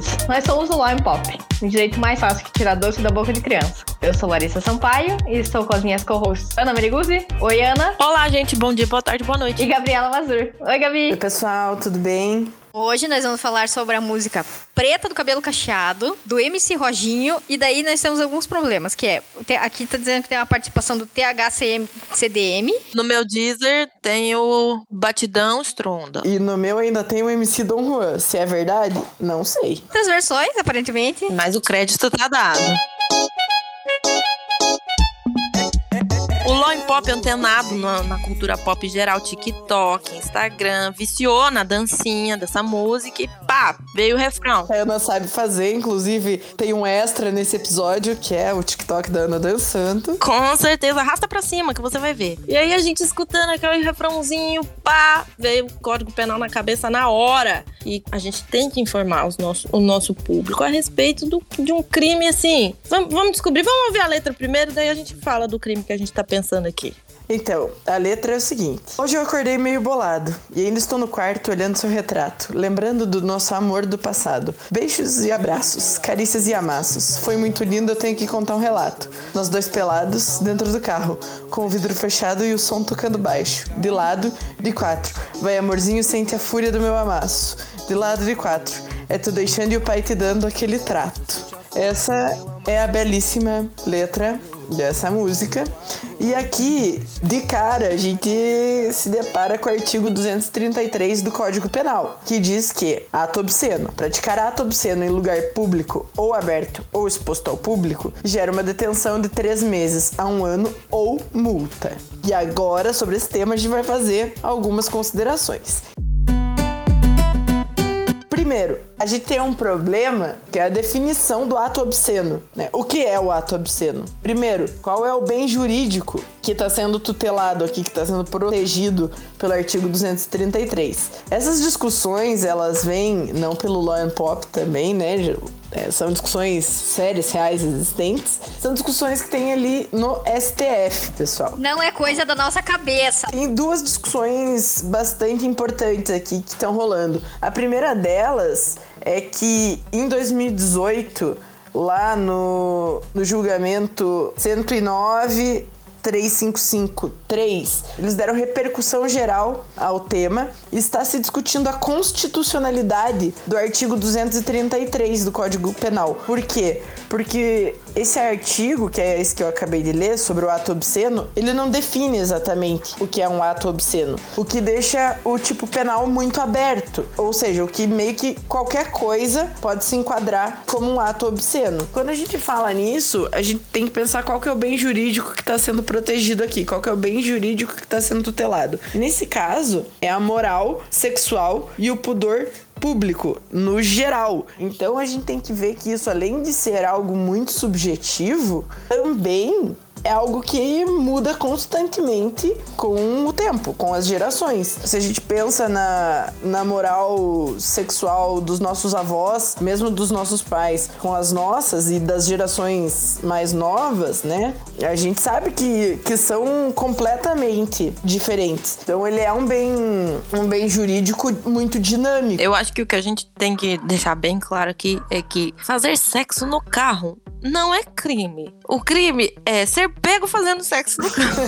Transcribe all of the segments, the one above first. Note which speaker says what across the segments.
Speaker 1: News. Nós somos o Law Pop, o direito mais fácil que tirar doce da boca de criança. Eu sou Larissa Sampaio e estou com as minhas co-hosts Ana Meriguzzi. Oi, Ana.
Speaker 2: Olá, gente. Bom dia, boa tarde, boa noite.
Speaker 1: E Gabriela Mazur. Oi, Gabi.
Speaker 3: Oi, pessoal. Tudo bem?
Speaker 4: Hoje nós vamos falar sobre a música Preta do Cabelo Cacheado, do MC Roginho, e daí nós temos alguns problemas, que é, aqui tá dizendo que tem uma participação do THCM CDM.
Speaker 2: No meu Deezer tem o Batidão Stronda.
Speaker 3: E no meu ainda tem o MC Dom Juan. Se é verdade, não sei.
Speaker 4: Muitas versões, aparentemente.
Speaker 2: Mas o crédito tá dado. O Law Pop é antenado na, na, cultura pop geral, TikTok, Instagram, viciou na dancinha dessa música e pá, veio o refrão.
Speaker 3: A Ana sabe fazer, inclusive tem um extra nesse episódio que é o TikTok da Ana dançando.
Speaker 2: Com certeza, arrasta pra cima que você vai ver. E aí a gente escutando aquele refrãozinho, pá, veio o código penal na cabeça na hora. E a gente tem que informar os nosso, o nosso público a respeito do, de um crime assim. Vamos, vamos descobrir, vamos ouvir a letra primeiro, daí a gente fala do crime que a gente tá pensando pensando aqui?
Speaker 3: Então, a letra é o seguinte: Hoje eu acordei meio bolado e ainda estou no quarto olhando seu retrato, lembrando do nosso amor do passado. Beijos e abraços, carícias e amassos. Foi muito lindo, eu tenho que contar um relato. Nós dois pelados dentro do carro, com o vidro fechado e o som tocando baixo. De lado, de quatro. Vai amorzinho, sente a fúria do meu amasso. De lado, de quatro. É tu deixando e o pai te dando aquele trato. Essa é a belíssima letra dessa música. E aqui, de cara, a gente se depara com o artigo 233 do Código Penal, que diz que ato obsceno, praticar ato obsceno em lugar público ou aberto ou exposto ao público, gera uma detenção de três meses a um ano ou multa. E agora, sobre esse tema, a gente vai fazer algumas considerações. Primeiro, a gente tem um problema que é a definição do ato obsceno. Né? O que é o ato obsceno? Primeiro, qual é o bem jurídico que está sendo tutelado aqui, que está sendo protegido pelo artigo 233? Essas discussões, elas vêm não pelo Law and Pop também, né? É, são discussões sérias, reais, existentes. São discussões que tem ali no STF, pessoal.
Speaker 4: Não é coisa da nossa cabeça.
Speaker 3: Tem duas discussões bastante importantes aqui que estão rolando. A primeira delas é que em 2018, lá no, no julgamento 109 3553, eles deram repercussão geral ao tema está se discutindo a constitucionalidade do artigo 233 do Código Penal. Por quê? Porque esse artigo, que é esse que eu acabei de ler, sobre o ato obsceno, ele não define exatamente o que é um ato obsceno, o que deixa o tipo penal muito aberto, ou seja, o que meio que qualquer coisa pode se enquadrar como um ato obsceno. Quando a gente fala nisso, a gente tem que pensar qual que é o bem jurídico que está sendo protegido aqui, qual que é o bem jurídico que está sendo tutelado. Nesse caso, é a moral sexual e o pudor público no geral. Então a gente tem que ver que isso, além de ser algo muito subjetivo, também é algo que muda constantemente com o tempo, com as gerações. Se a gente pensa na, na moral sexual dos nossos avós, mesmo dos nossos pais, com as nossas e das gerações mais novas, né? A gente sabe que, que são completamente diferentes. Então ele é um bem, um bem jurídico muito dinâmico.
Speaker 2: Eu acho que o que a gente tem que deixar bem claro aqui é que fazer sexo no carro não é crime. O crime é ser pego fazendo sexo no carro.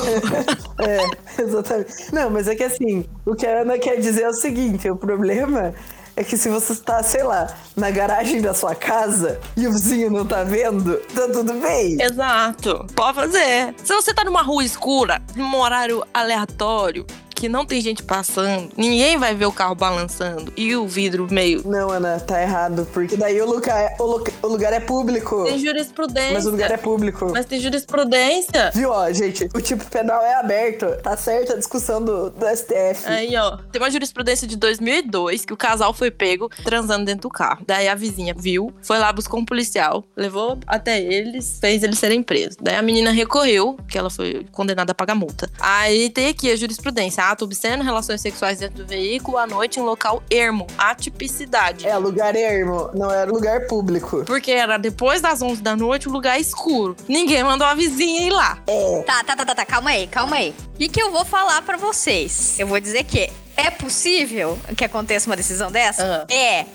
Speaker 3: é, exatamente. Não, mas é que assim, o que a Ana quer dizer é o seguinte: o problema é que se você está, sei lá, na garagem da sua casa e o vizinho não tá vendo, tá tudo bem.
Speaker 2: Exato. Pode fazer. Se você tá numa rua escura, num horário aleatório, que não tem gente passando, ninguém vai ver o carro balançando e o vidro meio.
Speaker 3: Não, Ana, tá errado. Porque daí o lugar, o, lu o lugar é público.
Speaker 2: Tem jurisprudência.
Speaker 3: Mas o lugar é público.
Speaker 2: Mas tem jurisprudência.
Speaker 3: Viu, ó, gente? O tipo penal é aberto. Tá certa a discussão do, do STF.
Speaker 2: Aí, ó. Tem uma jurisprudência de 2002 que o casal foi pego transando dentro do carro. Daí a vizinha viu, foi lá, buscou um policial, levou até eles, fez eles serem presos. Daí a menina recorreu, que ela foi condenada a pagar multa. Aí tem aqui a jurisprudência ato obsceno, relações sexuais dentro do veículo, à noite em local ermo, atipicidade.
Speaker 3: É, lugar ermo, não era lugar público.
Speaker 2: Porque era depois das 11 da noite, um lugar escuro. Ninguém mandou a vizinha ir lá.
Speaker 3: É.
Speaker 4: Tá, tá, tá, tá, tá, calma aí, calma aí. O que, que eu vou falar para vocês? Eu vou dizer que é possível que aconteça uma decisão dessa?
Speaker 2: Ah.
Speaker 4: É.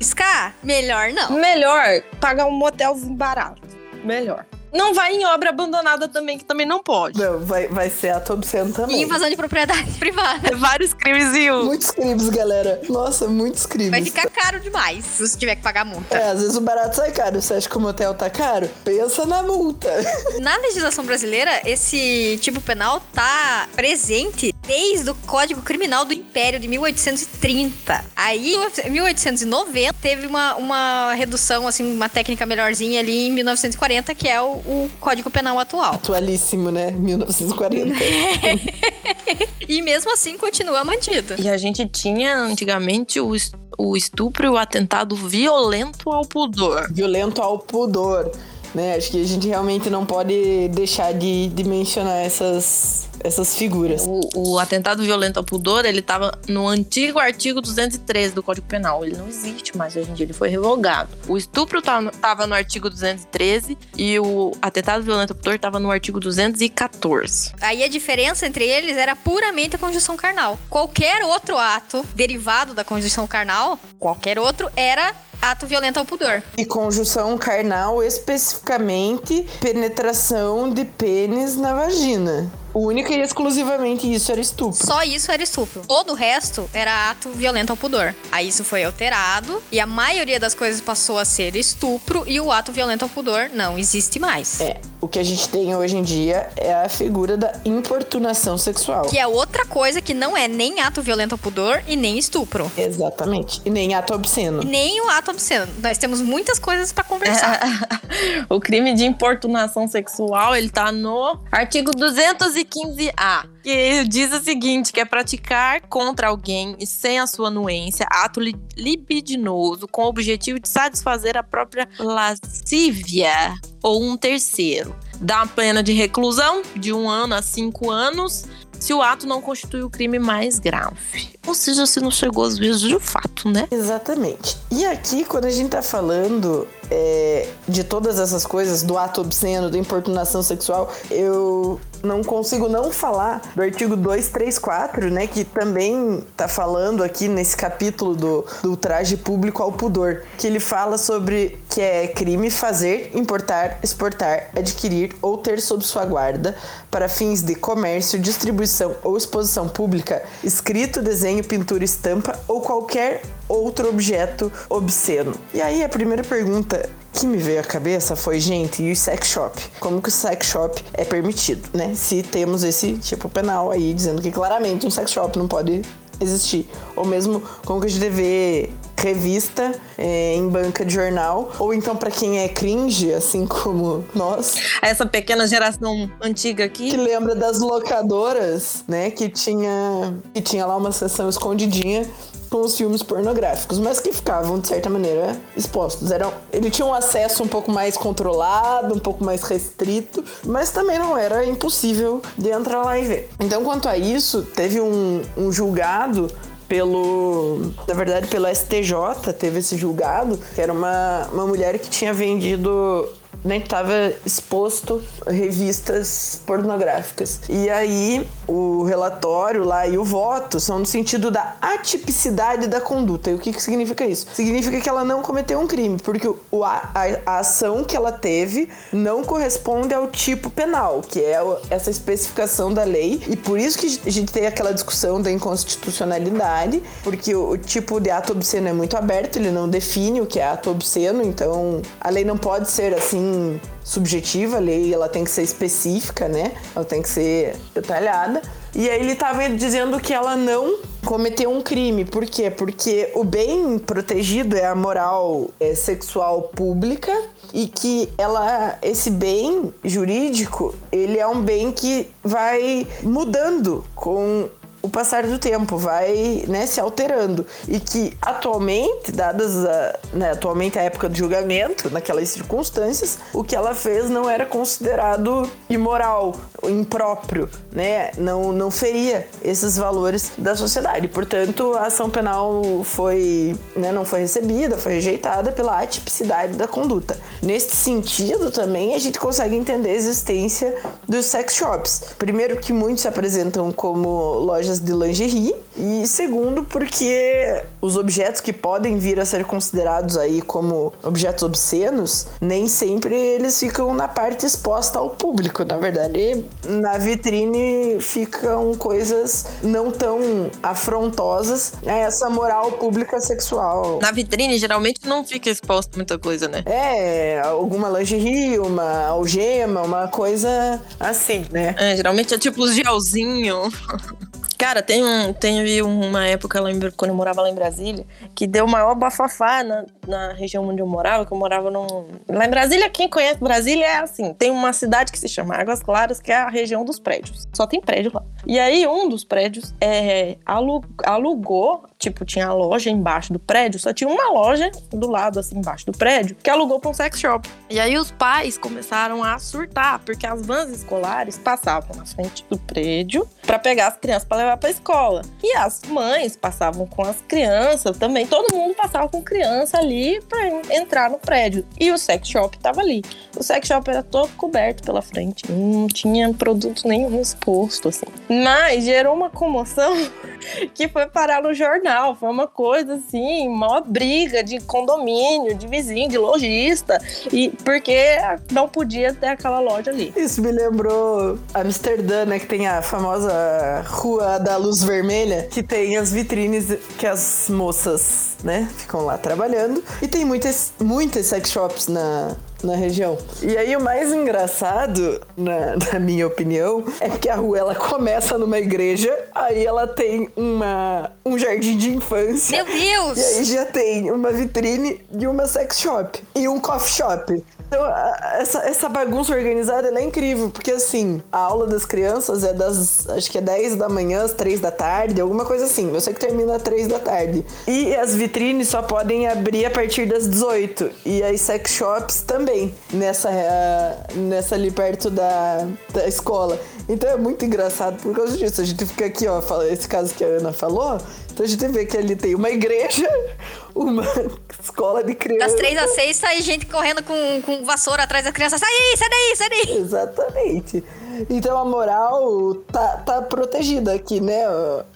Speaker 4: Ska, melhor não.
Speaker 2: Melhor pagar um motelzinho barato. Melhor. Não vai em obra abandonada também, que também não pode.
Speaker 3: Não, vai, vai ser ato obsceno
Speaker 4: E
Speaker 3: também.
Speaker 4: invasão de propriedade privada.
Speaker 2: Vários crimes em um.
Speaker 3: Muitos crimes, galera. Nossa, muitos crimes.
Speaker 4: Vai ficar caro demais se você tiver que pagar multa.
Speaker 3: É, às vezes o barato sai caro. Você acha que o motel tá caro? Pensa na multa.
Speaker 4: Na legislação brasileira, esse tipo penal tá presente desde o Código Criminal do Império de 1830. Aí, em 1890, teve uma, uma redução, assim, uma técnica melhorzinha ali em 1940, que é o, o Código Penal atual.
Speaker 3: Atualíssimo, né? 1940.
Speaker 4: E mesmo assim continua mantido.
Speaker 2: E a gente tinha antigamente o, o estupro e o atentado violento ao pudor.
Speaker 3: Violento ao pudor. Né? Acho que a gente realmente não pode deixar de, de mencionar essas, essas figuras.
Speaker 2: O, o atentado violento ao pudor, ele tava no antigo artigo 213 do Código Penal. Ele não existe mais hoje em dia, ele foi revogado. O estupro tá no- artigo 213 e o atentado violento ao pudor tava no artigo 214.
Speaker 4: Aí a diferença entre eles era puramente a conjunção carnal. Qualquer outro ato derivado da conjunção carnal, qualquer outro, era ato violento ao pudor.
Speaker 3: E conjunção carnal, especificamente penetração de pênis na vagina. O único e exclusivamente isso era estupro.
Speaker 4: Só isso era estupro. Todo o resto era ato violento ao pudor. Aí isso foi alterado e a maioria das coisas passou a ser estupro e o ato violento ao pudor não existe mais.
Speaker 3: É, o que a gente tem hoje em dia é a figura da importunação sexual.
Speaker 4: Que é outra coisa que não é nem ato violento ao pudor e nem estupro.
Speaker 3: Exatamente. E nem ato obsceno.
Speaker 4: E nem o ato obsceno. Nós temos muitas coisas pra conversar.
Speaker 2: o crime de importunação sexual, ele tá no artigo 215A, que diz o seguinte, que é praticar contra alguém e sem a sua anuência ato li- libidinoso com o objetivo de satisfazer a própria lascívia ou um terceiro. Dá uma pena de reclusão de um ano a cinco anos se o ato não constitui o crime mais grave. Ou seja, se não chegou às vezes de fato, né?
Speaker 3: Exatamente. E aqui, quando a gente tá falando é, de todas essas coisas, do ato obsceno, da importunação sexual, eu não consigo não falar do artigo 234, né? Que também tá falando aqui nesse capítulo do, do traje público ao pudor. Que ele fala sobre que é crime fazer, importar, exportar, adquirir ou ter sob sua guarda para fins de comércio, distribuição ou exposição pública, escrito, desenho, pintura, estampa ou qualquer outro objeto obsceno. E aí a primeira pergunta que me veio à cabeça foi, gente, e o sex shop? Como que o sex shop é permitido, né? Se temos esse tipo penal aí dizendo que claramente um sex shop não pode existir. Ou mesmo como que a gente vê revista é, em banca de jornal. Ou então para quem é cringe, assim como nós,
Speaker 2: Essa pequena geração antiga aqui.
Speaker 3: que lembra das locadoras, né? Que tinha, que tinha lá uma seção escondidinha com os filmes pornográficos, mas que ficavam, de certa maneira, expostos. Eram, ele tinha um acesso um pouco mais controlado, um pouco mais restrito, mas também não era impossível de entrar lá e ver. Então, quanto a isso, teve um, um julgado pelo. Na verdade, pelo STJ, teve esse julgado, que era uma, uma mulher que tinha vendido né, estava exposto revistas pornográficas. E aí o relatório lá e o voto são no sentido da atipicidade da conduta. E o que, que significa isso? Significa que ela não cometeu um crime, porque o, a, a- ação que ela teve não corresponde ao tipo penal, que é essa especificação da lei. E por isso que a gente tem aquela discussão da inconstitucionalidade, porque o, o tipo de ato obsceno é muito aberto, ele não define o que é ato obsceno, então a lei não pode ser assim subjetiva, a lei ela tem que ser específica, né? Ela tem que ser detalhada. E aí ele estava dizendo que ela não cometeu um crime. Por quê? Porque o bem protegido é a moral é, sexual pública e que ela esse bem jurídico, ele é um bem que vai mudando com o passar do tempo vai né, se alterando e que atualmente, dadas a, né, atualmente a época do julgamento, naquelas circunstâncias, o que ela fez não era considerado imoral. impróprio, né? Não, não feria esses valores da sociedade. Portanto, a ação penal foi, né, não foi recebida, foi rejeitada pela atipicidade da conduta. Neste sentido, também a gente consegue entender a existência dos sex shops. Primeiro, que muitos se apresentam como lojas de lingerie, e segundo, porque os objetos que podem vir a ser considerados aí como objetos obscenos, nem sempre eles ficam na parte exposta ao público. Na verdade, na vitrine ficam coisas não tão afrontosas a essa moral pública sexual.
Speaker 2: Na vitrine, geralmente não fica exposta muita coisa, né?
Speaker 3: É, alguma lingerie, uma algema, uma coisa assim, né?
Speaker 2: É, geralmente é tipo os gelzinho. Cara, tem um, uma época, lembro, quando eu morava lá em Brasília, que deu maior bafafá na, na região onde eu morava, que eu morava num... Lá em Brasília, quem conhece Brasília é assim, tem uma cidade que se chama Águas Claras, que é a região dos prédios. Só tem prédio lá. E aí, um dos prédios é, alugou, tipo, tinha a loja embaixo do prédio, só tinha uma loja do lado, assim, embaixo do prédio, que alugou pra um sex shop. E aí os pais começaram a surtar, porque as vans escolares passavam na frente do prédio para pegar as crianças para levar para escola. E as mães passavam com as crianças também, todo mundo passava com criança ali para entrar no prédio. E o sex shop tava ali. O sex shop era todo coberto pela frente, não tinha produto nenhum exposto assim. Mas gerou uma comoção que foi parar no jornal, foi uma coisa assim, uma briga de condomínio, de vizinho, de lojista, e porque não podia ter aquela loja ali.
Speaker 3: Isso me lembrou Amsterdã, né, que tem a famosa rua da luz vermelha, que tem as vitrines que as moças, né, ficam lá trabalhando. E tem muitas, muitas sex shops na, na região. E aí o mais engraçado, na, na, minha opinião, é que a rua ela começa numa igreja, aí ela tem uma, um jardim de infância.
Speaker 4: Meu Deus!
Speaker 3: E aí já tem uma vitrine de uma sex shop e um coffee shop. Então, essa, essa bagunça organizada é incrível, porque assim, a aula das crianças é das, acho que é 10 da manhã, às 3 da tarde, alguma coisa assim. Eu sei que termina às 3 da tarde. E as vitrines só podem abrir a partir das 18. E as sex shops também, nessa, uh, nessa ali perto da, da escola. Então é muito engraçado por causa disso. A gente fica aqui, ó, esse caso que a Ana falou. Então a gente vê que ali tem uma igreja, uma escola de crianças.
Speaker 4: Das três às seis sai gente correndo com, com vassoura atrás da criança. Sai aí, sai daí, sai daí.
Speaker 3: Exatamente. Então a moral tá, tá protegida aqui, né?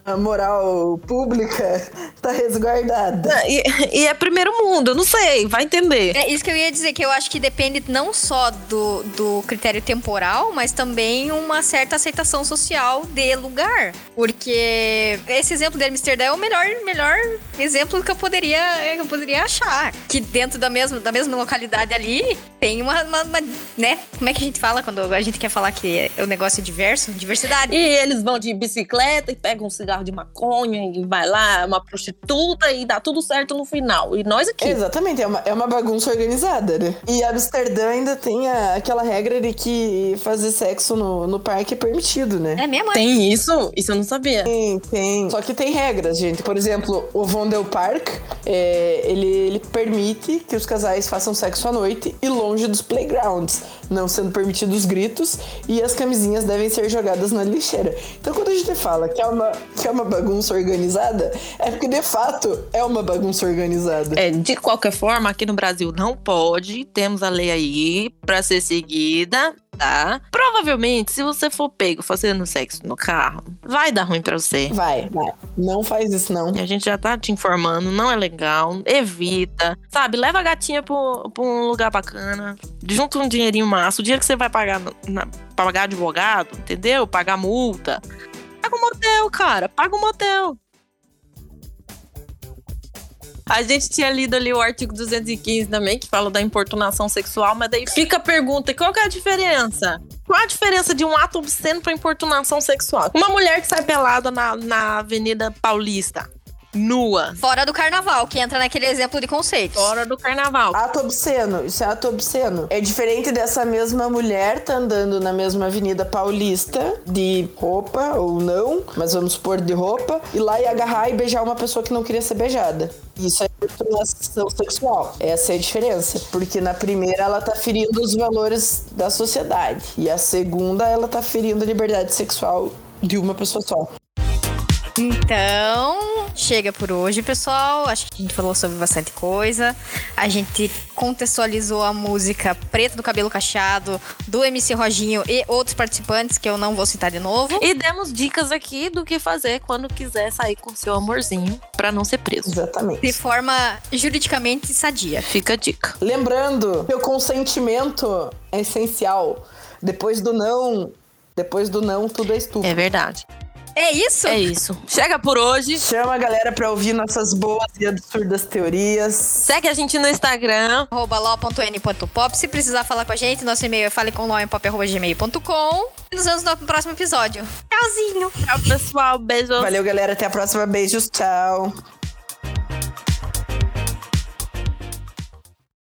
Speaker 3: A moral pública tá resguardada.
Speaker 2: E, e é primeiro mundo, não sei, vai entender.
Speaker 4: É isso que eu ia dizer, que eu acho que depende não só do, do critério temporal, mas também uma certa aceitação social de lugar. Porque esse exemplo de Amsterdã é o melhor, melhor exemplo que eu poderia, que eu poderia achar. Que dentro da mesma, da mesma localidade ali tem uma, uma, uma né? Como é que a gente fala quando a gente quer falar que o negócio é diverso, diversidade.
Speaker 2: E eles vão de bicicleta e pegam um cigarro de maconha e vai lá, uma prostituta e dá tudo certo no final. E nós aqui.
Speaker 3: Exatamente, é uma, é uma bagunça organizada, né? E Amsterdã ainda tem a, aquela regra de que fazer sexo no, no parque é permitido, né?
Speaker 4: É mesmo?
Speaker 2: Tem isso? Isso eu não sabia.
Speaker 3: Tem, tem. Só que tem regras, gente. Por exemplo, o Vondel Park, é, ele, ele permite que os casais façam sexo à noite e longe dos playgrounds, não sendo permitidos gritos e as camisinhas devem ser jogadas na lixeira. Então quando a gente fala que é uma, que é uma bagunça organizada, é porque de fato é uma bagunça organizada.
Speaker 2: É, de qualquer forma, aqui no Brasil não pode, temos a lei aí para ser seguida, tá? Provavelmente, se você for pego fazendo sexo no carro, vai dar ruim pra você.
Speaker 3: Vai, vai. Não faz isso, não.
Speaker 2: A gente já tá te informando, não é legal. Evita. Sabe, leva a gatinha pra, pra um lugar bacana. Junta um dinheirinho massa. O dinheiro que você vai pagar, na, pagar advogado, entendeu? Pagar multa. Paga um motel, cara. Paga um motel. A gente tinha lido ali o artigo 215 também, que fala da importunação sexual, mas daí fica a pergunta: qual que é a diferença? Qual a diferença de um ato obsceno para importunação sexual? Uma mulher que sai pelada na, na Avenida Paulista. Nua.
Speaker 4: Fora do carnaval, que entra naquele exemplo de conceito.
Speaker 2: Fora do carnaval.
Speaker 3: Ato obsceno, isso é ato obsceno. É diferente dessa mesma mulher tá andando na mesma Avenida Paulista, de roupa ou não, mas vamos supor de roupa, e lá e agarrar e beijar uma pessoa que não queria ser beijada. Isso é discriminação sexual. Essa é a diferença. Porque na primeira ela tá ferindo os valores da sociedade. E a segunda ela tá ferindo a liberdade sexual de uma pessoa só.
Speaker 4: Então, chega por hoje, pessoal. Acho que a gente falou sobre bastante coisa. A gente contextualizou a música Preto do Cabelo Cacheado, do MC Roginho e outros participantes que eu não vou citar de novo.
Speaker 2: E demos dicas aqui do que fazer quando quiser sair com seu amorzinho pra não ser preso.
Speaker 3: Exatamente.
Speaker 4: De forma juridicamente sadia.
Speaker 2: Fica a dica.
Speaker 3: Lembrando que o consentimento é essencial. Depois do não, depois do não, tudo é estupro.
Speaker 2: É verdade.
Speaker 4: É isso?
Speaker 2: É isso. Chega por hoje.
Speaker 3: Chama a galera pra ouvir nossas boas e absurdas teorias.
Speaker 2: Segue a gente no Instagram.
Speaker 4: arroba law.n.pop. Se precisar falar com a gente, nosso e-mail é falecomlawempop.gmail.com. E nos vemos no próximo episódio. Tchauzinho!
Speaker 2: Tchau, pessoal. Beijo.
Speaker 3: Valeu, galera. Até a próxima. Beijos. Tchau.